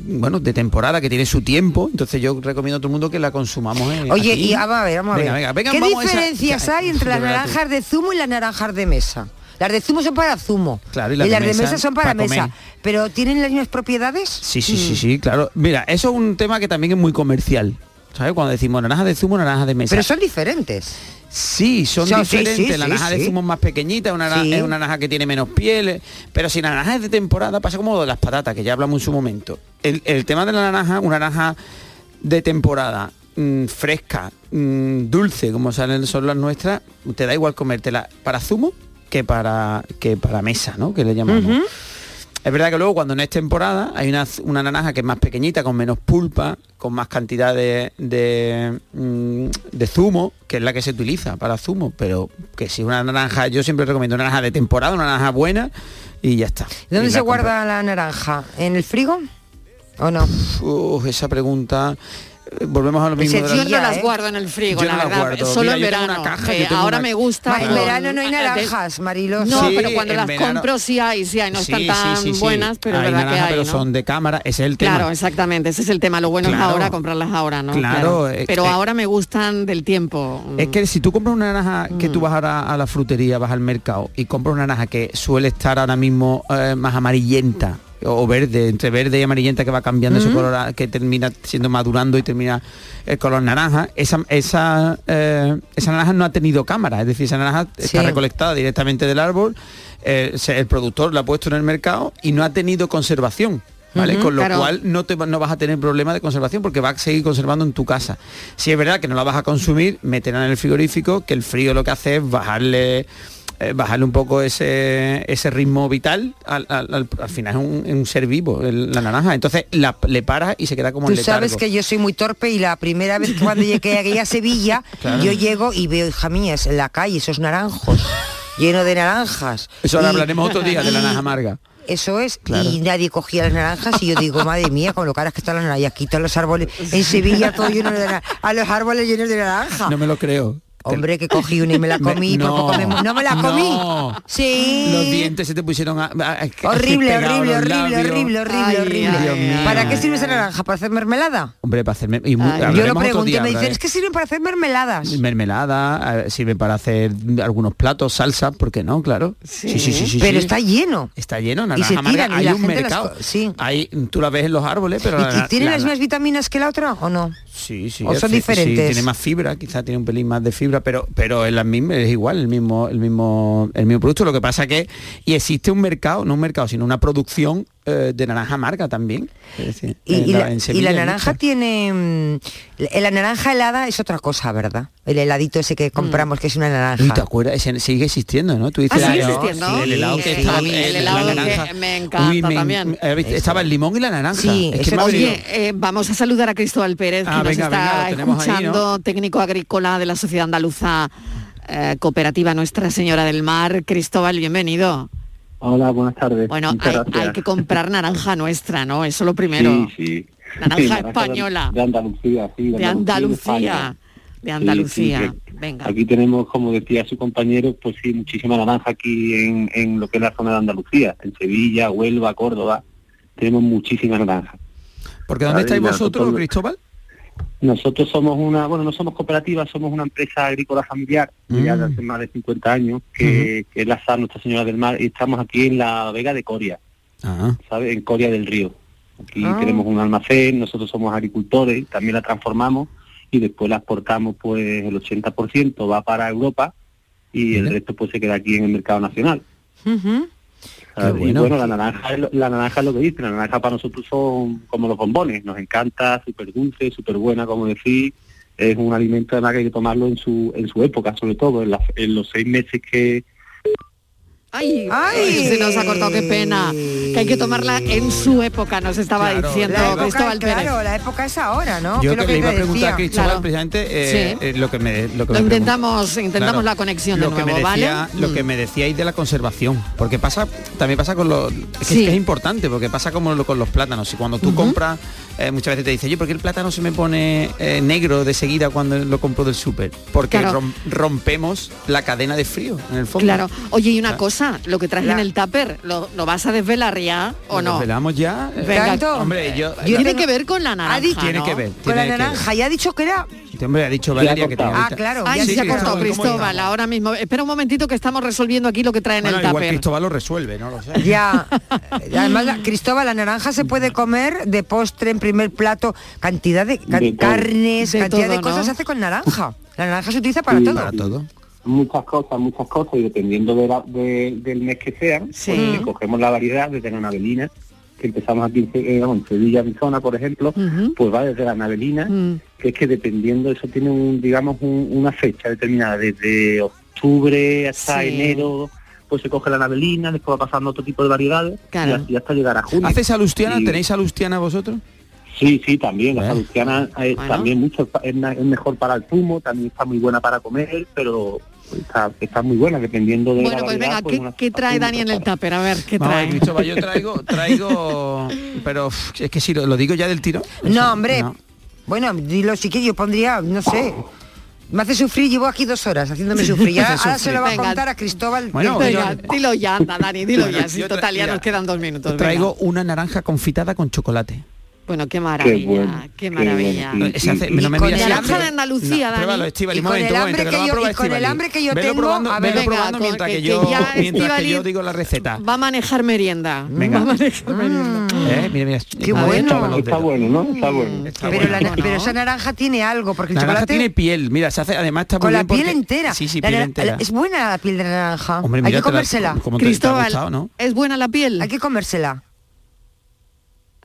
bueno, de temporada que tiene su tiempo, entonces yo recomiendo a todo el mundo que la consumamos. eh, Oye, aquí. y vamos a ver, vamos a Venga, ver. venga, venga, ¿Qué vamos esa- diferencias hay entre las naranjas de zumo y las naranjas de mesa? Las de zumo son para zumo. Claro, y y las de mesa mesa son para, para mesa. Pero ¿tienen las mismas propiedades? Sí, sí, sí, sí, claro. Mira, eso es un tema que también es muy comercial. ¿Sabes? Cuando decimos naranja de zumo, naranja de mesa. Pero son diferentes. Sí, son diferentes. sí, la sí, naranja de zumo es más pequeñita, una naranja- es una naranja que tiene menos piel. Pero si la naranja es de temporada, pasa como de las patatas, que ya hablamos en su momento. El, el tema de la naranja, una naranja de temporada, mm, fresca, mm, dulce, como salen son las nuestras, te da igual comértela para zumo que para que para mesa, ¿no? Que le llamamos. Es verdad que luego cuando no es temporada hay una, una naranja que es más pequeñita, con menos pulpa, con más cantidad de, de, mm, de zumo, que es la que se utiliza para zumo, pero que si una naranja, yo siempre recomiendo una naranja de temporada, una naranja buena y ya está. ¿Dónde se guarda la naranja? ¿En el frigo? ¿O no? Uf, esa pregunta. Eh, Volvemos a lo mismo. Yo no las guardo en el frigo, Yo la no verdad. Solo Mira, en verano. una caja, tengo ahora una- me gusta. Ma- en verano no hay eh, naranjas, Marilo. No, Sí, pero cuando las verano- compro sí hay, sí hay. No están tan sí, sí, sí. buenas, pero Hay verdad que hay. pero ¿no? son de cámara, ese es el tema. Claro, exactamente, ese es el tema. Lo bueno es ahora comprarlas ahora, ¿no? Claro, eh, Pero eh, ahora me gustan del tiempo. Es que si tú compras una naranja Mm. que tú vas ahora a la frutería, vas al mercado y compras una naranja que suele estar ahora mismo eh, más amarillenta o verde, entre verde y amarillenta que va cambiando su Mm. color, a- que termina siendo madurando y termina el color naranja, esa, esa, eh, esa naranja no ha tenido cámara, es decir, esa naranja está recolectada directamente del árbol, eh, el productor la ha puesto en el mercado y no ha tenido conservación. ¿Vale? Con lo claro. cual no, te, no vas a tener problema de conservación porque va a seguir conservando en tu casa. Si es verdad que no la vas a consumir, métela en el frigorífico, que el frío lo que hace es bajarle eh, bajarle un poco ese, ese ritmo vital. Al, al- al- al final es un, un ser vivo, el- la naranja. Entonces la, le paras y se queda como Tú en sabes que yo soy muy torpe y la primera vez que cuando llegué aquí a Sevilla, Claro. yo llego y veo, hija mía, es en la calle, esos naranjos, lleno de naranjas. Eso ahora Y- hablaremos otro día de la naranja amarga. Eso es, Claro. y nadie cogía las naranjas y yo digo, madre mía, con lo caras que están las naranjas, todos los árboles, en Sevilla todo lleno de naranja, a los árboles llenos de naranja. No me lo creo. Hombre, que cogí una y me la Me- comí, por no, poco me no me la comí. no. Sí. Los dientes se te pusieron a, a- a- Horrible, horrible, horrible, horrible, horrible, Ay, horrible. Mío. ¿Para qué sirve esa naranja? ¿Para hacer mermelada? Hombre, para hacerme... y mu- Yo lo y día, me dicen, es que sirven para hacer mermeladas. mermelada, eh, sirve para hacer algunos platos, salsa, ¿por qué no? Claro. Sí, sí, sí, sí. Pero está lleno. Está lleno, Y naranja amarga. tiran y Hay la un las mercado. sí. Hay, tú la ves en los árboles, pero... ¿Y, la- y tiene la- las mismas vitaminas que la otra o no? Sí, sí. ¿O son diferentes? Sí, tiene más fibra, quizá tiene un pelín más de fibra, pero pero es la misma, es igual, el mismo el mismo el mismo producto. Lo que pasa que y existe un mercado, no un mercado, sino una producción eh, de naranja amarga también. Decir, Y, en y la- y naranja mucho. tiene... mm, la la naranja helada es otra cosa, ¿verdad? El heladito ese que compramos, que es una naranja. Uy, ¿te acuerdas? Ese sigue existiendo, ¿no? Tú dices Ah, ¿sigue Claro, existiendo? sí, el helado que está el, el helado que me encanta también. eh. Estaba el limón y la naranja. Sí, es que me Oye, eh, vamos a saludar a Cristóbal Pérez, que Ah, nos venga, está venga, ahí, escuchando, técnico agrícola de la Sociedad Andaluza eh, Cooperativa Nuestra Señora del Mar. Cristóbal, bienvenido. Hola, buenas tardes. Bueno, hay, que comprar naranja nuestra, ¿no? Eso lo primero. Sí, sí. Naranja Sí, española. De Andalucía, sí. De Andalucía. De Andalucía. Sí, sí, Venga. Aquí tenemos, como decía su compañero, pues sí, muchísima naranja aquí en, en lo que es la zona de Andalucía, en Sevilla, Huelva, Córdoba. Tenemos muchísima naranja. Porque ¿dónde estáis vosotros, nosotros- Cristóbal? Nosotros somos una, bueno, no somos cooperativa, somos una empresa agrícola familiar, ya de Mm. hace más de 50 años, que, que es la SA Nuestra Señora del Mar, y estamos aquí en la Vega de Coria, Ah. ¿sabe? En Coria del Río. Aquí Ah. tenemos un almacén, nosotros somos agricultores, también la transformamos y después la exportamos, pues el 80% va para Europa y el resto pues se queda aquí en el mercado nacional. Y bueno. bueno, la naranja, es lo- la naranja es lo que dice, la naranja para nosotros son como los bombones, nos encanta, súper dulce, súper buena, como decís, es un alimento además que hay que tomarlo en su en su época, sobre todo, en, la- en los seis meses que, Ay, se nos ha cortado, qué pena. Que hay que tomarla en su época, nos estaba diciendo La época, Cristóbal Pérez. claro, la época es ahora, ¿no? Yo Que lo que le iba a preguntar a. Cristóbal Claro. precisamente eh, Sí. eh, lo que me lo que Lo me intentamos, intentamos Claro. la conexión lo de que me nuevo, decía, ¿vale? lo Mm. que me decíais de la conservación porque pasa también pasa con los es que, Sí. es que es importante porque pasa como lo- con los plátanos y cuando tú compras eh, muchas veces te dice yo porque el plátano se me pone eh, negro de seguida cuando lo compro del súper porque Claro. rom- rompemos la cadena de frío en el fondo Claro. Oye, y una Claro. cosa, lo que traes en el tupper, ¿lo, lo vas a desvelar ya o ¿Lo no? desvelamos ya Venga, hombre yo, tiene que ver con la naranja, Ha dicho- tiene ¿no? que ver Con la tiene que ver. naranja, ya ha dicho que era... Este hombre ha dicho Valeria que tiene Ah, claro. Ay, ya se ha cortado Cristóbal, ¿cómo Cristóbal, ahora mismo. Espera un momentito que estamos resolviendo aquí lo que trae en Bueno, el tupper. Cristóbal lo resuelve no lo sé Ya. Además, la- Cristóbal, la naranja se puede comer de postre en primer plato, cantidad de, De carnes, De cantidad de cosas se hace con naranja. La naranja se utiliza para Sí. todo. Para todo. muchas cosas, muchas cosas, y dependiendo de la- de- del mes que sean, Sí. pues, cogemos la variedad desde la navelina, que empezamos aquí en, eh, en Sevilla, Arizona, por ejemplo, pues va desde la navelina, Mm. que es que dependiendo, eso tiene un, digamos, un- una fecha determinada, desde octubre hasta Sí. enero, pues se coge la navelina, después va pasando otro tipo de variedades, Claro. y así hasta llegar a junio. ¿Haces salustiana? Y- ¿Tenéis salustiana vosotros? Sí, sí, también, la ¿Eh? salustiana eh, Bueno. también mucho, es, es mejor para el zumo, también está muy buena para comer, pero está, está muy buena dependiendo de Bueno, la pues variedad, venga, pues ¿qué, una qué trae Dani en el tupper? A ver, ¿qué trae? Cristóbal, yo traigo, traigo, pero es que si lo, lo digo ya del tiro. No, hombre. No. Bueno, dilo si quieres, yo pondría, no sé. Me hace sufrir, llevo aquí dos horas haciéndome sufrir. Ya, ahora se lo va a Venga. contar a Cristóbal. Bueno, que- Venga, dilo ya, anda, Dani, dilo Bueno, ya. Si yo total ya mira, nos quedan dos minutos. venga. Traigo una naranja confitada con chocolate. Bueno, qué maravilla, bueno, qué qué maravilla. bueno. Se hace- y- no me con el naranja de Andalucía, No, pruébalo, Y con el momento, hambre momento, que yo- y con el hambre que yo Velo tengo, probando, a ver, venga, probando con- mientras que- yo, mientras que yo digo la receta. Va a manejar merienda. Venga. Va a manejar merienda. Eh, mira, mira, Qué bueno. Está bueno, ¿no? Está bueno. Está pero, bueno. la- ¿no? pero esa naranja tiene algo, porque el La naranja chocolate tiene piel, mira, se hace, además está muy con la bien piel porque- entera. Sí, sí, piel entera. Es buena la piel de naranja. Hay que comérsela. Cristóbal. ¿es buena la piel? Hay que comérsela.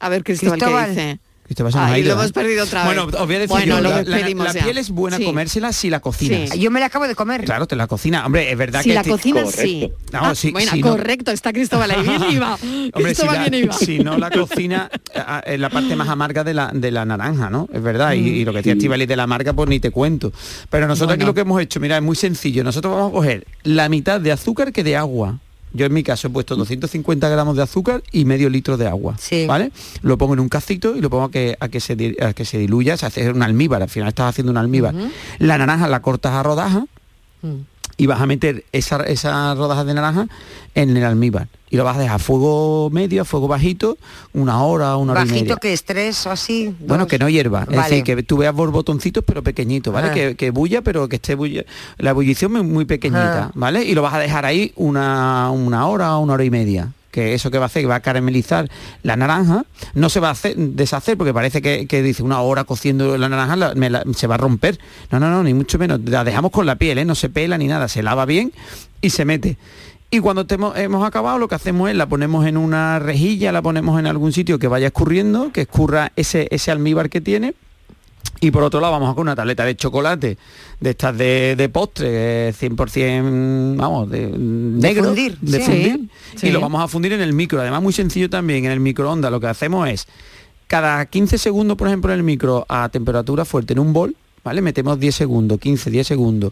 A ver, Cristóbal, Cristóbal. ¿qué dice? Cristóbal se nos ha ido, lo hemos ¿eh? perdido otra vez. Bueno, os voy a decir Bueno, yo, lo la, la- despedimos la ya. piel es buena Sí. comérsela si la cocinas. Sí. Yo me la acabo de comer. Claro, te la cocina. Hombre, es verdad Si que... la ti- cocina, sí. No, Ah, sí, bueno, sí, no. correcto, está Cristóbal ahí. Bien iba. Hombre, si, Cristóbal la- bien iba. si no la cocina a- a- es la parte más amarga de la, de la naranja, ¿no? Es verdad. Y, y lo que decía Sí. Estivali de la amarga, pues ni te cuento. Pero nosotros aquí lo que hemos hecho, mira, es muy sencillo. Nosotros vamos a coger la mitad de azúcar que de agua. Yo en mi caso he puesto 250 gramos de azúcar y medio litro de agua. Sí. ¿Vale? Lo pongo en un cacito y lo pongo a que, a que, se, di- a que se diluya, se hace un almíbar. Al final estás haciendo un almíbar. La naranja la cortas a rodajas y vas a meter esa- esas rodajas de naranja en el almíbar. Y lo vas a dejar a fuego medio, a fuego bajito, una hora, una hora y media. Bajito que es tres o así. Bueno, que no hierva, es Vale. decir, que tú veas borbotoncitos pero pequeñitos, ¿vale? Ah. Que, que bulla, pero que esté bulla, la ebullición muy, muy pequeñita, Ah. ¿vale? Y lo vas a dejar ahí una, una hora, una hora y media. Que eso que va a hacer, que va a caramelizar la naranja, no se va a hacer, deshacer, porque parece que, dice una hora cociendo la naranja, la- me se va a romper. No, no, no, ni mucho menos. La dejamos con la piel, ¿eh? no se pela ni nada, se lava bien y se mete. Y cuando temo- hemos acabado, lo que hacemos es la ponemos en una rejilla, la ponemos en algún sitio que vaya escurriendo, que escurra ese, ese almíbar que tiene. Y por otro lado vamos a con una tableta de chocolate, de estas de, de postre, eh, 100%, vamos, de, negro, fundir, de sí. fundir, Sí, y lo vamos a fundir en el micro. Además muy sencillo también, en el microondas lo que hacemos es, cada 15 segundos, por ejemplo, en el micro a temperatura fuerte en un bol, ¿vale? Metemos 10 segundos, 15, 10 segundos,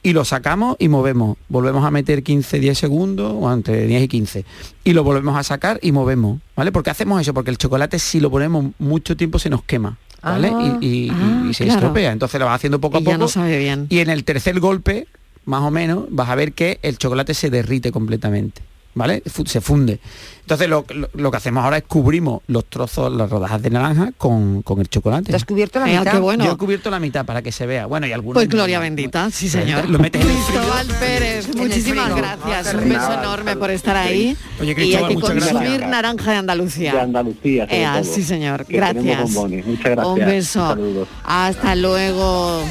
y lo sacamos y movemos. Volvemos a meter 15, 10 segundos, o entre 10 y 15, y lo volvemos a sacar y movemos, ¿vale? ¿Por qué hacemos eso? Porque el chocolate si lo ponemos mucho tiempo se nos quema. ¿Vale? Ah, y, y- y- ah, y se claro. estropea. Entonces lo vas haciendo poco a poco. ya no sabe bien. Y en el tercer golpe, más o menos, vas a ver que el chocolate se derrite completamente. ¿Vale? Se funde. Entonces lo, lo- lo que hacemos ahora es cubrimos los trozos, las rodajas de naranja con, con el chocolate. ¿Te has cubierto la Venga, mitad? qué bueno. Yo he cubierto la mitad para que se vea. Bueno, y algunos... Pues gloria bendita, sí señor. Lo metes en el frío. Cristóbal Pérez, muchísimas gracias. Ah, Un beso enorme por estar ahí. Oye, y hay Cristóbal, que consumir gracias. naranja de Andalucía. De Andalucía, Ea, todo. sí señor, gracias. Muchas gracias. Un beso. Saludos. Hasta luego.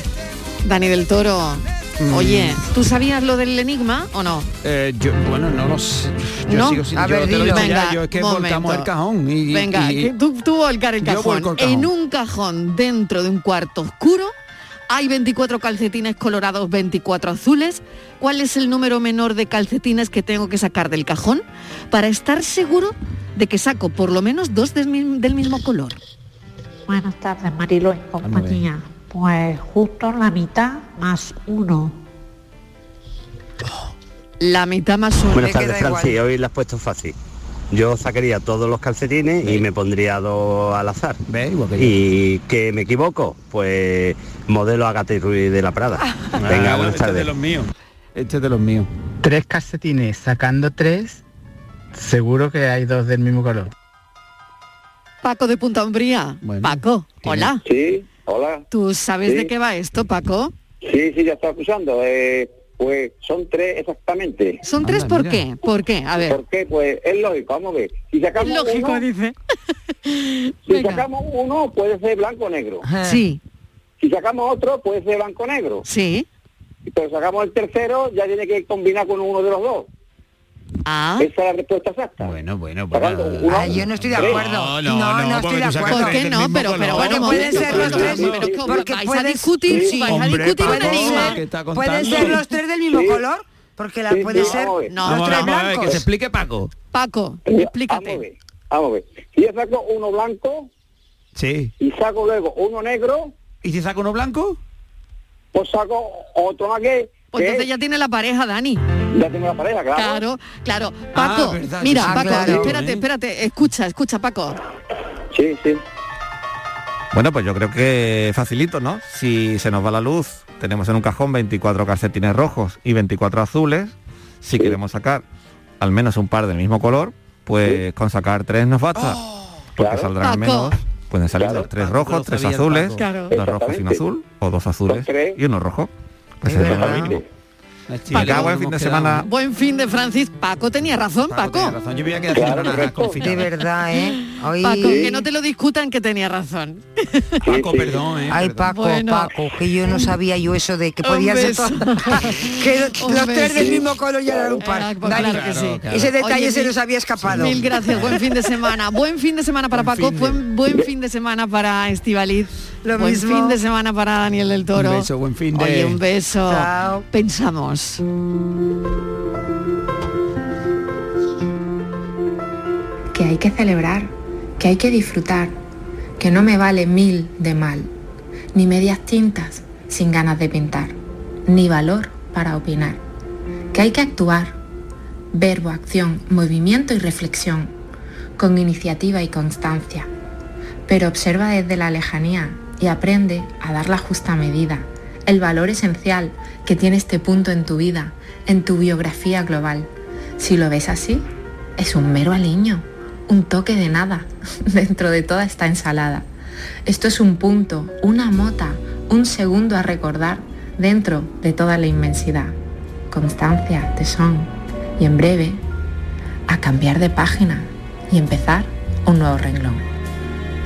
Dani del Toro. Mm, Oye, ¿tú sabías lo del enigma o no? eh, yo, bueno, no lo sé. Yo ¿No? sigo sin, A yo ver, te lo ya, Venga, yo es que momento. volcamos el cajón. Y, Venga, y- tú, tú volcar el Yo cajón. el cajón. En un cajón dentro de un cuarto oscuro hay 24 calcetines colorados, 24 azules. ¿Cuál es el número menor de calcetines que tengo que sacar del cajón para estar seguro de que saco por lo menos dos del, mi- del mismo color? Buenas tardes, Marilo y compañía. Pues justo la mitad más uno. La mitad más uno. Buenas tardes, Francis. Hoy la has puesto fácil. Yo sacaría todos los calcetines y me pondría dos al azar. ¿Y que me equivoco? Pues modelo Agatha Ruiz de la Prada. Venga, Ah, buenas este es de tardes. los míos. Este es de los míos. Tres calcetines, sacando tres, seguro que hay dos del mismo color. Paco de Punta Umbría. Paco, hola. Sí, hola. ¿Tú sabes Sí. de qué va esto, Paco? Sí, sí, ya está escuchando. Eh, pues son tres exactamente. ¿Son tres por qué? ¿Por qué? A ver. ¿Por qué? Pues es lógico, vamos a ver. Si sacamos Lógico, uno, dice. Si sacamos uno, puede ser blanco o negro. Sí. Si sacamos otro, puede ser blanco o negro. Sí. Pero sacamos el tercero, ya tiene que combinar con uno de los dos. Ah. Esa es la respuesta exacta. Bueno, bueno, uno- Ah, yo no estoy de acuerdo. No, no, no, estoy de acuerdo. ¿Por qué no? Pero, pero bueno, Porque pueden ser los tres, pero ¿cómo? porque vais a pueden- discutir, sí, vais a discutir un enigma. ¿qué está Pueden ser los tres del mismo color, porque la puede sí, ser ver. los Vamos, tres ver, que blancos. se explique Paco. Paco, a explícate. vamos a ver. Si yo saco uno blanco Sí. y saco luego uno negro, ¿Y si saco uno blanco? pues saco otro más que... Pues entonces ya tiene la pareja, Dani. ya tengo la pareja, claro. Claro, claro. Paco, Ah, verdad, mira, Paco, claro. espérate, espérate, escucha, escucha, Paco. Sí, sí. Bueno, pues yo creo que facilito, ¿no? Si se nos va la luz, tenemos en un cajón 24 calcetines rojos y 24 azules. Si queremos sacar al menos un par del mismo color, pues con sacar tres nos basta. porque saldrán al menos, pueden salir Claro. dos, tres Paco, rojos, tres azules, dos rojos y un Exactamente. azul, o dos azules y uno rojo. Pues. Sí, fin de semana. quedado. Buen fin de Francis. Paco tenía razón, Paco. razón, yo voy a quedar Claro. De verdad, ¿eh? Hoy... Paco, que no te lo discutan que tenía razón. Paco, perdón, eh. Ay. Paco, Bueno. Paco, que yo no sabía yo eso de que podía ser todo- que los tres del mismo color ya eran un par. Ah, pues Dani, claro que sí. Ese detalle Oye, se nos había escapado. Mil gracias, buen fin de semana. Buen fin de semana para Paco, buen, buen fin de semana para Estivaliz. Lo buen mismo. fin de semana para Daniel del Toro. Un beso, buen fin de- Oye, un beso. Chao. Pensamos. que hay que celebrar, que hay que disfrutar, que no me vale mil de mal, ni medias tintas sin ganas de pintar, ni valor para opinar, que hay que actuar, verbo, acción, movimiento y reflexión, con iniciativa y constancia, pero observa desde la lejanía y aprende a dar la justa medida, el valor esencial que tiene este punto en tu vida, en tu biografía global. Si lo ves así, es un mero aliño, un toque de nada dentro de toda esta ensalada. Esto es un punto, una mota, un segundo a recordar dentro de toda la inmensidad. Constancia, tesón y en breve a cambiar de página y empezar un nuevo renglón.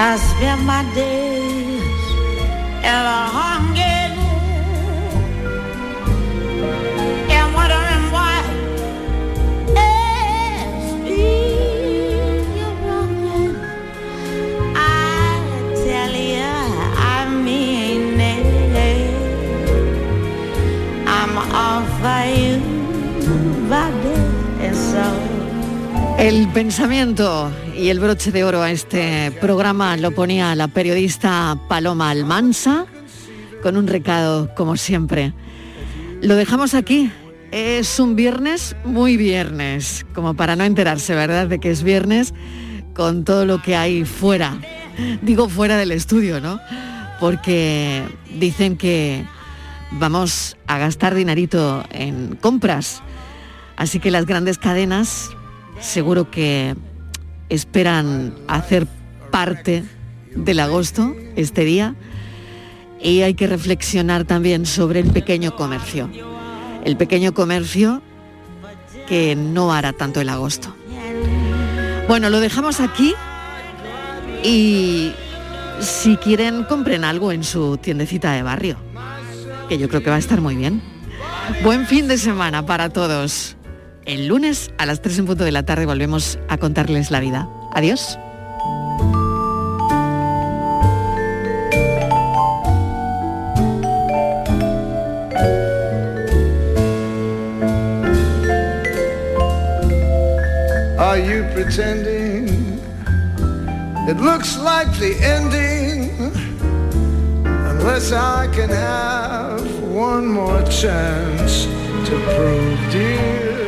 I spend my days hunger and wondering. I tell you. I'm all for. El pensamiento y el broche de oro a este programa lo ponía la periodista Paloma Almansa con un recado como siempre. Lo dejamos aquí. Es un viernes muy viernes, como para no enterarse, ¿verdad?, de que es viernes con todo lo que hay fuera. Digo fuera del estudio, ¿no? Porque dicen que vamos a gastar dinerito en compras. Así que las grandes cadenas seguro que esperan hacer parte del agosto, este día, y hay que reflexionar también sobre el pequeño comercio. El pequeño comercio que no hará tanto el agosto. Bueno, lo dejamos aquí y si quieren compren algo en su tiendecita de barrio, que yo creo que va a estar muy bien. Buen fin de semana para todos. El lunes a las 3 en punto de la tarde volvemos a contarles la vida. Adiós. Are you pretending? It looks like the ending. Unless I can have one more chance to prove, dear.